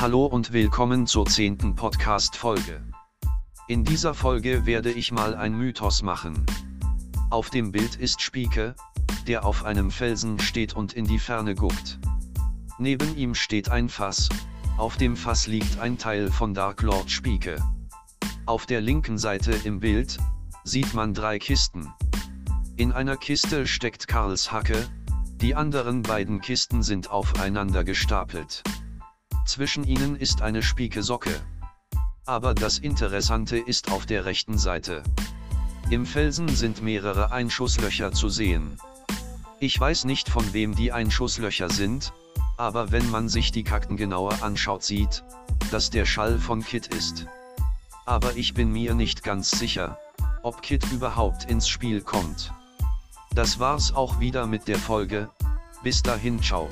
Hallo und willkommen zur zehnten Podcast-Folge. In dieser Folge werde ich mal ein Mythos machen. Auf dem Bild ist Spieke, der auf einem Felsen steht und in die Ferne guckt. Neben ihm steht ein Fass, auf dem Fass liegt ein Teil von Dark Lord Spieke. Auf der linken Seite im Bild, sieht man drei Kisten. In einer Kiste steckt Karls Hacke, die anderen beiden Kisten sind aufeinander gestapelt. Zwischen ihnen ist eine Spieke Socke. Aber das Interessante ist auf der rechten Seite. Im Felsen sind mehrere Einschusslöcher zu sehen. Ich weiß nicht von wem die Einschusslöcher sind, aber wenn man sich die Kakten genauer anschaut sieht, dass der Schall von Kit ist. Aber ich bin mir nicht ganz sicher, ob Kit überhaupt ins Spiel kommt. Das war's auch wieder mit der Folge, bis dahin ciao.